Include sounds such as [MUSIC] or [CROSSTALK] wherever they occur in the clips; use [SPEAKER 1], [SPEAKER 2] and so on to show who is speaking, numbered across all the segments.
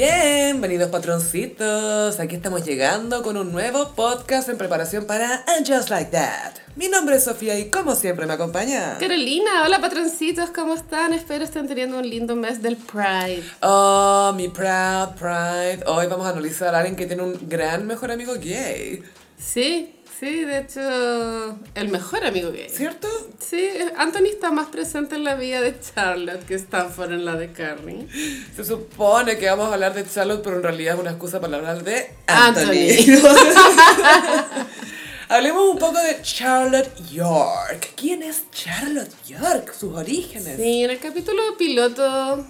[SPEAKER 1] Bienvenidos patroncitos, aquí estamos llegando con un nuevo podcast en preparación para And Just Like That. Mi nombre es Sofía y como siempre me acompaña.
[SPEAKER 2] Carolina, hola patroncitos, ¿cómo están? Espero estén teniendo un lindo mes del Pride.
[SPEAKER 1] Oh, mi Proud Pride. Hoy vamos a analizar a alguien que tiene un gran mejor amigo gay.
[SPEAKER 2] Sí, sí, de hecho, el mejor amigo gay.
[SPEAKER 1] ¿Cierto?
[SPEAKER 2] Sí, Anthony está más presente en la vida de Charlotte que Stanford en la de Carrie.
[SPEAKER 1] Se supone que vamos a hablar de Charlotte, pero en realidad es una excusa para hablar de
[SPEAKER 2] Anthony.
[SPEAKER 1] Anthony. [LAUGHS] Hablemos un poco de Charlotte York. ¿Quién es Charlotte York? Sus orígenes.
[SPEAKER 2] Sí, en el capítulo piloto,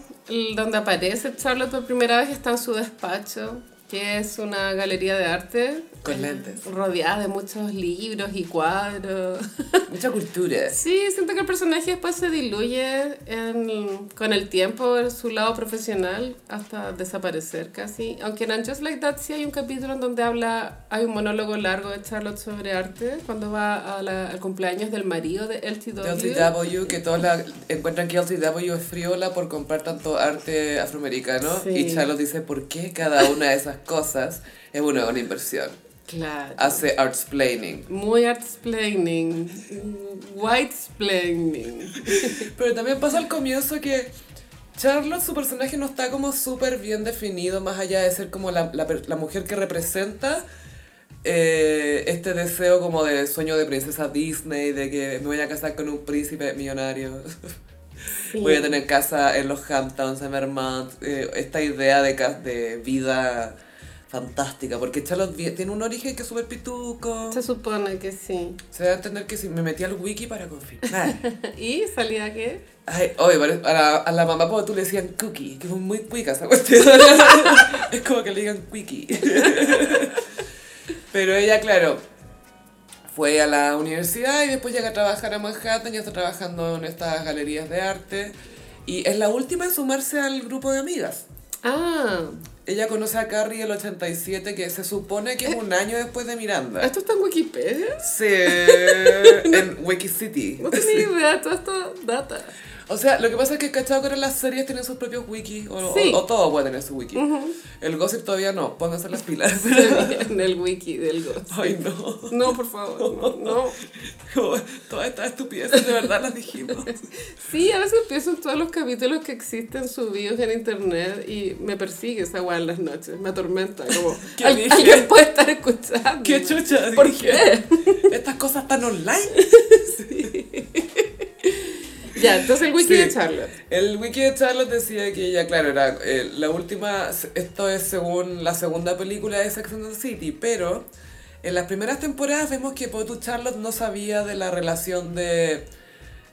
[SPEAKER 2] donde aparece Charlotte por primera vez, está en su despacho, que es una galería de arte.
[SPEAKER 1] Con lentes.
[SPEAKER 2] Rodeada de muchos libros y cuadros. [LAUGHS]
[SPEAKER 1] Mucha cultura.
[SPEAKER 2] Sí, siento que el personaje después se diluye en- con el tiempo en su lado profesional hasta desaparecer casi. Aunque en Just Like That sí hay un capítulo en donde habla, hay un monólogo largo de Charlotte sobre arte cuando va a la- al cumpleaños del marido de LTW.
[SPEAKER 1] LTW, que todos la, encuentran que LTW es friola por comprar tanto arte afroamericano.
[SPEAKER 2] Sí.
[SPEAKER 1] Y Charlotte dice, ¿por qué cada una de esas cosas es una buena inversión?
[SPEAKER 2] Claro.
[SPEAKER 1] Hace artsplaining.
[SPEAKER 2] Muy artsplaining, whitesplaining. [LAUGHS]
[SPEAKER 1] Pero también pasa al comienzo que Charlotte, su personaje no está como súper bien definido, más allá de ser como la, la, mujer que representa eh, este deseo como de sueño de princesa Disney, de que me voy a casar con un príncipe millonario.
[SPEAKER 2] Sí.
[SPEAKER 1] Voy a tener casa en los Hamptons, en Vermont. eh, esta idea de, de vida fantástica, porque Charlotte tiene un origen que es súper pituco.
[SPEAKER 2] Se supone que sí.
[SPEAKER 1] Se da a entender que si me metí al wiki para confirmar. [LAUGHS]
[SPEAKER 2] ¿Y salía qué?
[SPEAKER 1] Ay, a la, a la mamá como tú le decían cookie, que es muy cuica esa cuestión. [LAUGHS] es como que le digan quickie. [LAUGHS] Pero ella, claro, fue a la universidad y después llega a trabajar a Manhattan y está trabajando en estas galerías de arte. Y es la última en sumarse al grupo de amigas.
[SPEAKER 2] Ah,
[SPEAKER 1] Ella conoce a Carrie el 87, que se supone que es un año después de Miranda.
[SPEAKER 2] ¿esto está en Wikipedia?
[SPEAKER 1] Sí, [LAUGHS] en Wikicity.
[SPEAKER 2] No tenía idea de toda esta data.
[SPEAKER 1] O sea, lo que pasa es que cachado que ahora las series tienen sus propios wikis, o,
[SPEAKER 2] Sí.
[SPEAKER 1] o, o todo puede tener su wiki. El gossip todavía no, pónganse las pilas. [LAUGHS]
[SPEAKER 2] en el wiki del Ghost.
[SPEAKER 1] Ay, no.
[SPEAKER 2] No, por favor, no, no. [LAUGHS]
[SPEAKER 1] Como Todas estas estupideces de verdad las dijimos. [LAUGHS]
[SPEAKER 2] Sí, a veces pienso en todos los capítulos que existen subidos en internet y me persigue esa weá en las noches, me atormenta, como
[SPEAKER 1] ¿Qué
[SPEAKER 2] "Al-
[SPEAKER 1] dije?
[SPEAKER 2] alguien puede estar escuchando.
[SPEAKER 1] ¿Qué chucha?
[SPEAKER 2] ¿Por
[SPEAKER 1] dije?
[SPEAKER 2] qué?
[SPEAKER 1] Estas cosas están online.
[SPEAKER 2] Ya, entonces el wiki
[SPEAKER 1] Sí.
[SPEAKER 2] de Charlotte.
[SPEAKER 1] El wiki de Charlotte decía que ella, claro, era eh, la última, esto es según la segunda película de Sex and the City, pero en las primeras temporadas vemos que Potu Charlotte no sabía de la relación de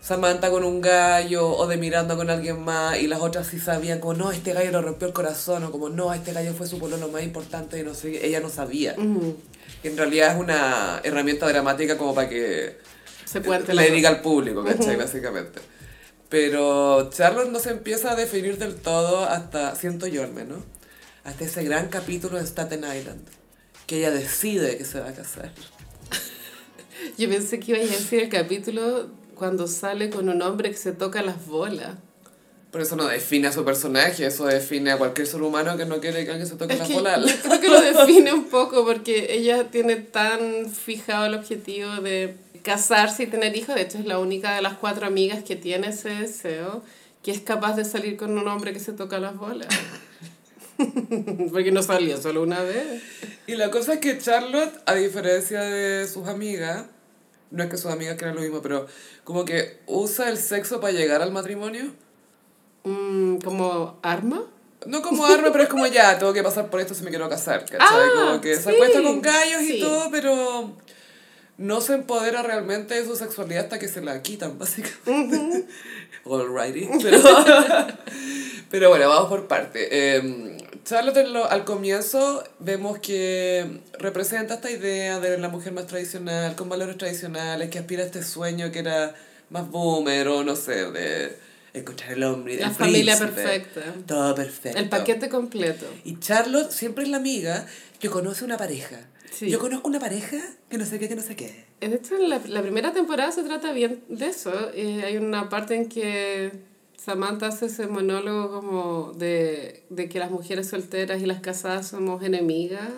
[SPEAKER 1] Samantha con un gallo o de Miranda con alguien más y las otras sí sabían como no, este gallo le rompió el corazón o como no, este gallo fue su pololo más importante y no sé, ella no sabía. Que en realidad es una herramienta dramática como para que
[SPEAKER 2] Se
[SPEAKER 1] le diga al público, ¿cachai? Básicamente. Pero Charlotte no se empieza a definir del todo hasta, siento yo al menos, hasta ese gran capítulo de Staten Island, que ella decide que se va a casar. [LAUGHS]
[SPEAKER 2] Yo pensé que iba a decir el capítulo cuando sale con un hombre que se toca las bolas.
[SPEAKER 1] Pero eso no define a su personaje, eso define a cualquier ser humano que no quiere que alguien se toque
[SPEAKER 2] Es
[SPEAKER 1] la
[SPEAKER 2] que
[SPEAKER 1] bola.
[SPEAKER 2] yo creo que lo [LAUGHS] define un poco porque ella tiene tan fijado el objetivo de casarse y tener hijos. De hecho, es la única de las cuatro amigas que tiene ese deseo, que es capaz de salir con un hombre que se toca las bolas. [LAUGHS] porque no salía solo una vez.
[SPEAKER 1] Y la cosa es que Charlotte, a diferencia de sus amigas, no es que sus amigas crean lo mismo, pero como que usa el sexo para llegar al matrimonio.
[SPEAKER 2] Mm, como arma.
[SPEAKER 1] No como arma, pero es como ya, tengo que pasar por esto si me quiero casar, ¿cachai?
[SPEAKER 2] Ah,
[SPEAKER 1] como que se
[SPEAKER 2] sí,
[SPEAKER 1] acuesta con gallos y
[SPEAKER 2] sí.
[SPEAKER 1] todo, pero no se empodera realmente de su sexualidad hasta que se la quitan, básicamente. [LAUGHS] Alrighty. Pero, [LAUGHS] pero bueno, vamos por parte. Eh, Charlotte lo- al comienzo vemos que representa esta idea de la mujer más tradicional, con valores tradicionales, que aspira a este sueño que era más boomer o no sé, de encontrar el hombre
[SPEAKER 2] La
[SPEAKER 1] el
[SPEAKER 2] familia
[SPEAKER 1] príncipe.
[SPEAKER 2] perfecta.
[SPEAKER 1] Todo perfecto.
[SPEAKER 2] El paquete completo.
[SPEAKER 1] Y Charlotte siempre es la amiga que conoce una pareja.
[SPEAKER 2] Sí.
[SPEAKER 1] Yo conozco una pareja que no sé qué, que no sé qué.
[SPEAKER 2] De hecho, en la, la primera temporada se trata bien de eso. Eh, hay una parte en que Samantha hace ese monólogo como de, de que las mujeres solteras y las casadas somos enemigas.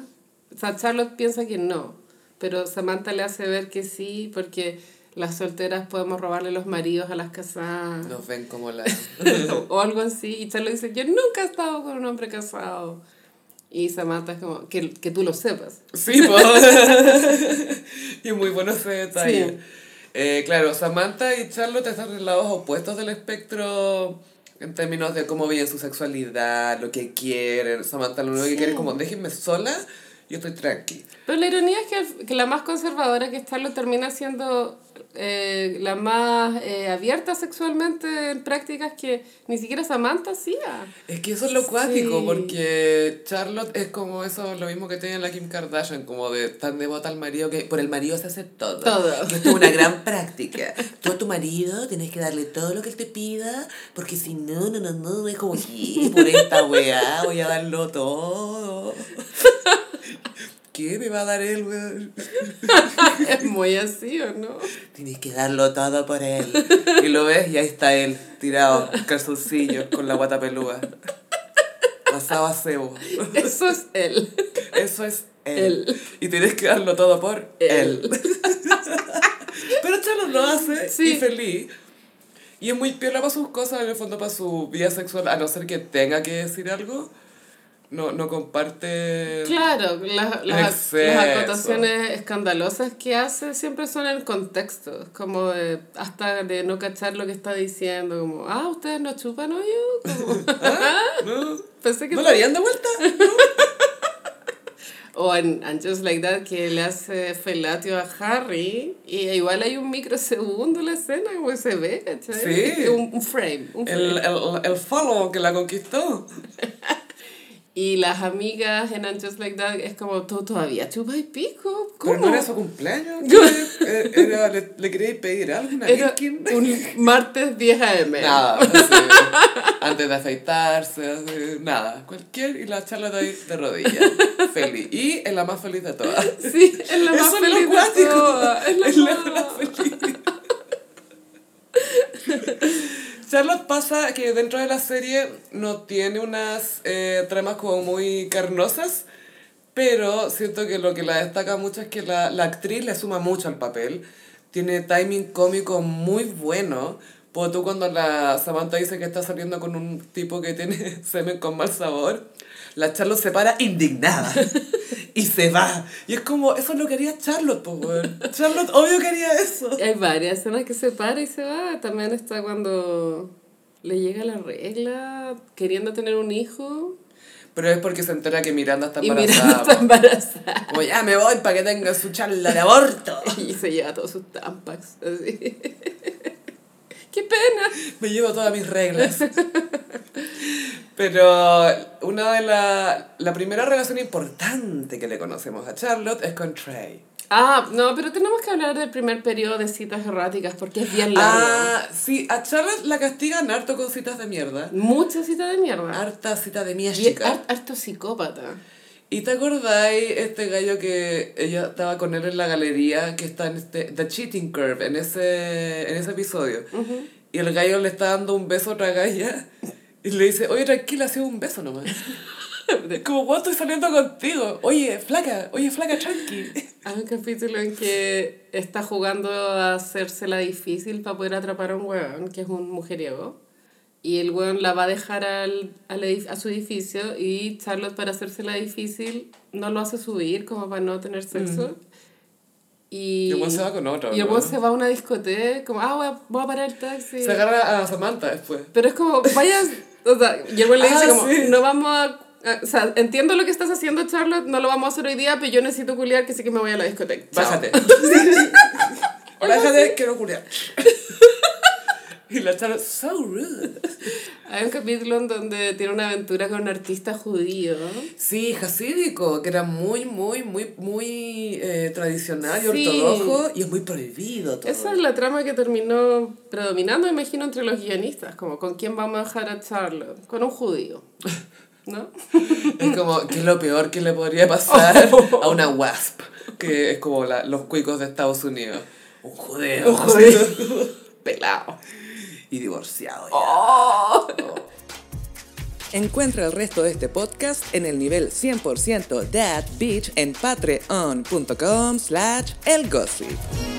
[SPEAKER 2] O sea, Charlotte piensa que no, pero Samantha le hace ver que sí, porque las solteras podemos robarle los maridos a las casadas.
[SPEAKER 1] Nos ven como la... [LAUGHS]
[SPEAKER 2] o algo así. Y Charlotte dice, yo nunca he estado con un hombre casado. Y Samantha es como, que, que tú lo sepas.
[SPEAKER 1] Sí, pues. [LAUGHS] y muy bueno ese detalle.
[SPEAKER 2] Sí.
[SPEAKER 1] Eh, claro, Samantha y Charlotte están en lados opuestos del espectro en términos de cómo viven su sexualidad, lo que quieren. Samantha lo único que
[SPEAKER 2] Sí.
[SPEAKER 1] quiere es como, déjenme sola, yo estoy tranqui.
[SPEAKER 2] Pero la ironía es que, que la más conservadora que Charlotte termina siendo eh, la más eh, abierta sexualmente en prácticas que ni siquiera Samantha hacía.
[SPEAKER 1] Es que eso es lo cuático,
[SPEAKER 2] Sí.
[SPEAKER 1] porque Charlotte es como eso, lo mismo que tiene la Kim Kardashian, como de tan devota al marido que por el marido se hace todo.
[SPEAKER 2] Todo.
[SPEAKER 1] Y esto es una gran práctica. Tú a tu marido tienes que darle todo lo que él te pida, porque si no, no, no, no, es como que por esta weá voy a darlo todo. ¿Qué me va a dar él, weón?
[SPEAKER 2] Es [LAUGHS] muy así, ¿o no?
[SPEAKER 1] Tienes que darlo todo por él. Y lo ves y ahí está él, tirado, en calzoncillos, con la guata pelúa. Pasado a cebo.
[SPEAKER 2] Eso es él.
[SPEAKER 1] Eso es él.
[SPEAKER 2] Él.
[SPEAKER 1] Y tienes que darlo todo por él.
[SPEAKER 2] Él.
[SPEAKER 1] Pero Charlotte lo hace
[SPEAKER 2] Sí.
[SPEAKER 1] y feliz. Y es muy piola para sus cosas, en el fondo para su vida sexual, a no ser que tenga que decir algo. No, no comparte...
[SPEAKER 2] Claro, las, las, las acotaciones escandalosas que hace siempre son en contexto, como de, hasta de no cachar lo que está diciendo, como, ah, ustedes no chupan hoyo, como, [LAUGHS]
[SPEAKER 1] ¿No? [LAUGHS]
[SPEAKER 2] pensé que
[SPEAKER 1] ¿No lo harían de vuelta? [LAUGHS]
[SPEAKER 2] O en Just Like That, que le hace felatio a Harry, y igual hay un microsegundo en la escena, como se ve, ¿cachai?
[SPEAKER 1] Sí.
[SPEAKER 2] Un, un frame. Un
[SPEAKER 1] El,
[SPEAKER 2] frame.
[SPEAKER 1] el, el follow que la conquistó.
[SPEAKER 2] Y las amigas en And Just Like That es como, ¿tú todavía chupas y pico?
[SPEAKER 1] Pero
[SPEAKER 2] ¿Cómo?
[SPEAKER 1] no era su cumpleaños. ¿qué? Era, le, ¿Le quería pedir algo? ¿Una
[SPEAKER 2] Era un martes 10 AM. [LAUGHS]
[SPEAKER 1] Nada, así, antes de afeitarse, así, nada, cualquier, y la charla de de rodillas, feliz, y es la más feliz de todas.
[SPEAKER 2] Sí, es la más
[SPEAKER 1] Eso
[SPEAKER 2] feliz de todas. Es la
[SPEAKER 1] Es la
[SPEAKER 2] más-
[SPEAKER 1] más feliz. Charlotte pasa que dentro de la serie no tiene unas eh, tramas como muy carnosas, pero siento que lo que la destaca mucho es que la, la actriz le suma mucho al papel. Tiene timing cómico muy bueno. Pues tú cuando la Samantha dice que está saliendo con un tipo que tiene [LAUGHS] semen con mal sabor, la Charlotte se para indignada y se va. Y es como, eso es lo que haría Charlotte, pues, weón. Charlotte obvio que haría eso.
[SPEAKER 2] Hay varias escenas que se para y se va. También está cuando le llega la regla queriendo tener un hijo
[SPEAKER 1] Pero es porque se entera que Miranda está
[SPEAKER 2] y
[SPEAKER 1] embarazada.
[SPEAKER 2] Miranda está embarazada.
[SPEAKER 1] Como ya me voy para que tenga su charla de aborto. [LAUGHS]
[SPEAKER 2] Y se lleva todos sus tampax. Así. [LAUGHS] ¡Qué pena!
[SPEAKER 1] Me llevo todas mis reglas. Pero una de las... La primera relación importante que le conocemos a Charlotte es con Trey.
[SPEAKER 2] Ah, no, pero tenemos que hablar del primer periodo de citas erráticas porque es bien largo.
[SPEAKER 1] Ah, sí, a Charlotte la castigan harto con citas de mierda.
[SPEAKER 2] Mucha cita de mierda.
[SPEAKER 1] Harta cita de mierda.
[SPEAKER 2] har- harto psicópata.
[SPEAKER 1] ¿Y te acordáis este gallo que ella estaba con él en la galería que está en este The Cheating Curve en ese, en ese episodio? Y el gallo le está dando un beso a otra galla y le dice, oye, tranquila, ha sido un beso nomás. [LAUGHS] Como, "Guau, estoy saliendo contigo. Oye, flaca, oye, flaca, tranqui. [LAUGHS]
[SPEAKER 2] Hay un capítulo en que está jugando a hacérsela difícil para poder atrapar a un weón, que es un mujeriego. Y el weón la va a dejar al, al a su edificio y Charlotte para hacérsela difícil no lo hace subir como para no tener sexo. Y,
[SPEAKER 1] Y el weón se va con otro,
[SPEAKER 2] Y el
[SPEAKER 1] ¿no?
[SPEAKER 2] weón se va a una discoteca, como, ah, voy a, voy a parar el taxi.
[SPEAKER 1] Se agarra a Samantha después.
[SPEAKER 2] Pero es como, vaya, [LAUGHS] o sea, y el güey le dice
[SPEAKER 1] Ah,
[SPEAKER 2] como,
[SPEAKER 1] sí.
[SPEAKER 2] no vamos a, o sea, entiendo lo que estás haciendo, Charlotte, no lo vamos a hacer hoy día, pero yo necesito culiar, que sí que me voy a la discoteca.
[SPEAKER 1] Bájate. [LAUGHS] Bájate, quiero culiar. [LAUGHS] y la Charlotte, so rude.
[SPEAKER 2] Hay un capítulo en donde tiene una aventura con un artista judío.
[SPEAKER 1] Sí, jasídico, que era muy, muy, muy, muy eh, tradicional y
[SPEAKER 2] Sí.
[SPEAKER 1] ortodoxo y es muy prohibido todo.
[SPEAKER 2] Esa es la trama que terminó predominando, imagino, entre los guionistas, como con quién vamos a dejar a Charlotte, con un judío, ¿no? [LAUGHS]
[SPEAKER 1] Es como, que es lo peor que le podría pasar [LAUGHS] a una wasp, que es como la, los cuicos de Estados Unidos. Un judeo.
[SPEAKER 2] Un judío. [LAUGHS] Pelado.
[SPEAKER 1] Y divorciado.
[SPEAKER 2] Oh.
[SPEAKER 1] Encuentra el resto de este podcast en el nivel 100% That Beach en patreon.com slash elgossip.